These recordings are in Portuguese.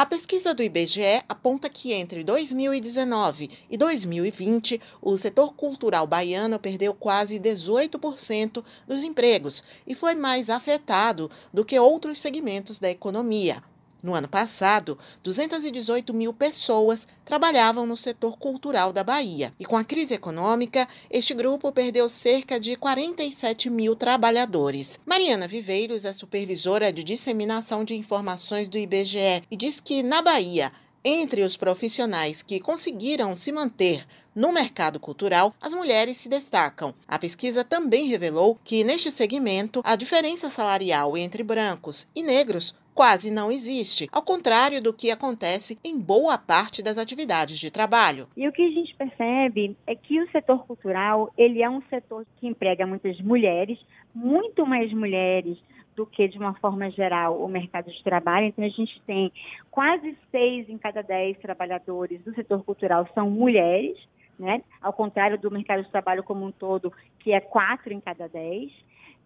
A pesquisa do IBGE aponta que entre 2019 e 2020, o setor cultural baiano perdeu quase 18% dos empregos e foi mais afetado do que outros segmentos da economia. No ano passado, 218 mil pessoas trabalhavam no setor cultural da Bahia. E com a crise econômica, este grupo perdeu cerca de 47 mil trabalhadores. Mariana Viveiros é supervisora de disseminação de informações do IBGE e diz que, na Bahia, entre os profissionais que conseguiram se manter no mercado cultural, as mulheres se destacam. A pesquisa também revelou que, neste segmento, a diferença salarial entre brancos e negros quase não existe, ao contrário do que acontece em boa parte das atividades de trabalho. E o que a gente percebe é que o setor cultural, ele é um setor que emprega muitas mulheres, muito mais mulheres do que, de uma forma geral, o mercado de trabalho. Então, a gente tem quase seis em cada dez trabalhadores do setor cultural são mulheres, né? ao contrário do mercado de trabalho como um todo, que é quatro em cada dez.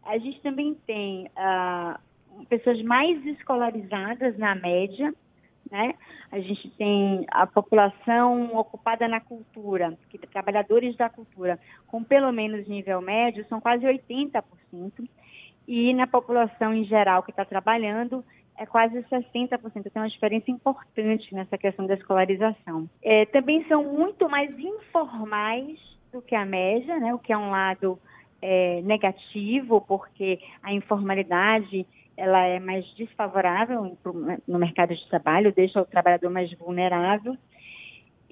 A gente também tem uh, pessoas mais escolarizadas na média, né? A gente tem a população ocupada na cultura, que trabalhadores da cultura com pelo menos nível médio são quase 80%, e na população em geral que está trabalhando é quase 60%. Tem uma diferença importante nessa questão da escolarização. É, também são muito mais informais do que a média, né? O que é um lado é, negativo, porque a informalidade ela é mais desfavorável no mercado de trabalho, deixa o trabalhador mais vulnerável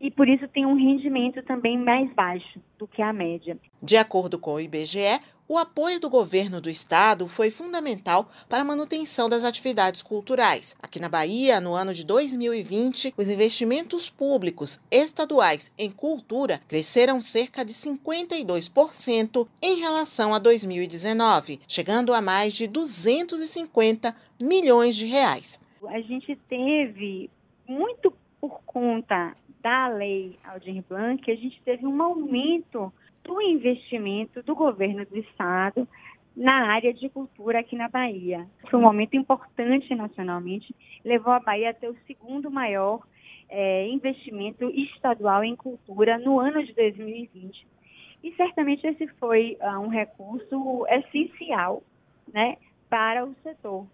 e por isso tem um rendimento também mais baixo do que a média. De acordo com o IBGE, o apoio do governo do estado foi fundamental para a manutenção das atividades culturais. Aqui na Bahia, no ano de 2020, os investimentos públicos estaduais em cultura cresceram cerca de 52% em relação a 2019, chegando a mais de 250 milhões de reais. A gente teve muito por conta da lei Aldir Blanc, a gente teve um aumento do investimento do governo do estado na área de cultura aqui na Bahia. Foi um aumento importante nacionalmente, levou a Bahia a ter o segundo maior é, investimento estadual em cultura no ano de 2020. E certamente esse foi uh, um recurso essencial né, para o setor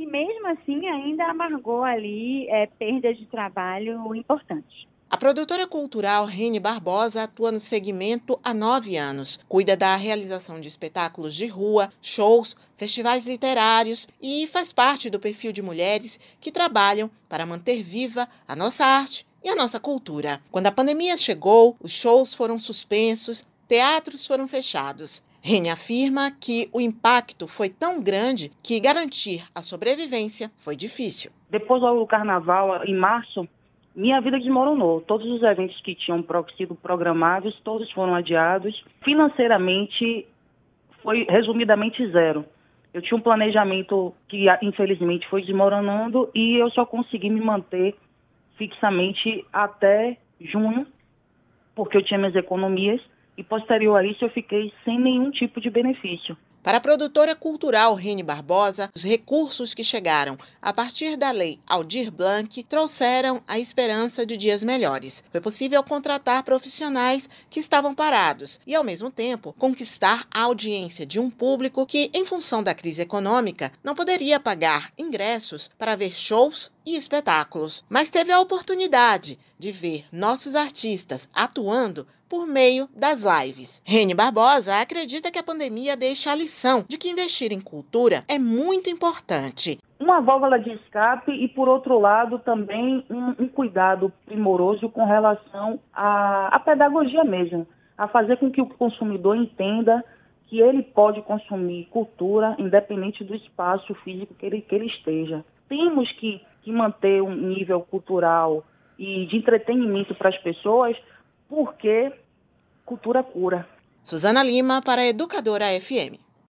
que mesmo assim ainda amargou ali é, perdas de trabalho importantes. A produtora cultural Rene Barbosa atua no segmento há nove anos. Cuida da realização de espetáculos de rua, shows, festivais literários e faz parte do perfil de mulheres que trabalham para manter viva a nossa arte e a nossa cultura. Quando a pandemia chegou, os shows foram suspensos, teatros foram fechados. Rene afirma que o impacto foi tão grande que garantir a sobrevivência foi difícil. Depois do carnaval, em março, minha vida desmoronou. Todos os eventos que tinham sido programados, todos foram adiados. Financeiramente, foi resumidamente zero. Eu tinha um planejamento que, infelizmente, foi desmoronando e eu só consegui me manter fixamente até junho, porque eu tinha minhas economias e posterior a isso eu fiquei sem nenhum tipo de benefício. Para a produtora cultural Rene Barbosa, os recursos que chegaram a partir da lei Aldir Blanc trouxeram a esperança de dias melhores. Foi possível contratar profissionais que estavam parados e, ao mesmo tempo, conquistar a audiência de um público que, em função da crise econômica, não poderia pagar ingressos para ver shows e espetáculos, mas teve a oportunidade de ver nossos artistas atuando por meio das lives. Rene Barbosa acredita que a pandemia deixa a lição de que investir em cultura é muito importante. Uma válvula de escape e, por outro lado, também um, um cuidado primoroso com relação à, à pedagogia mesmo, a fazer com que o consumidor entenda que ele pode consumir cultura independente do espaço físico que ele, que ele esteja. Temos que, que manter um nível cultural e de entretenimento para as pessoas, porque cultura cura. Suzana Lima para a Educadora FM.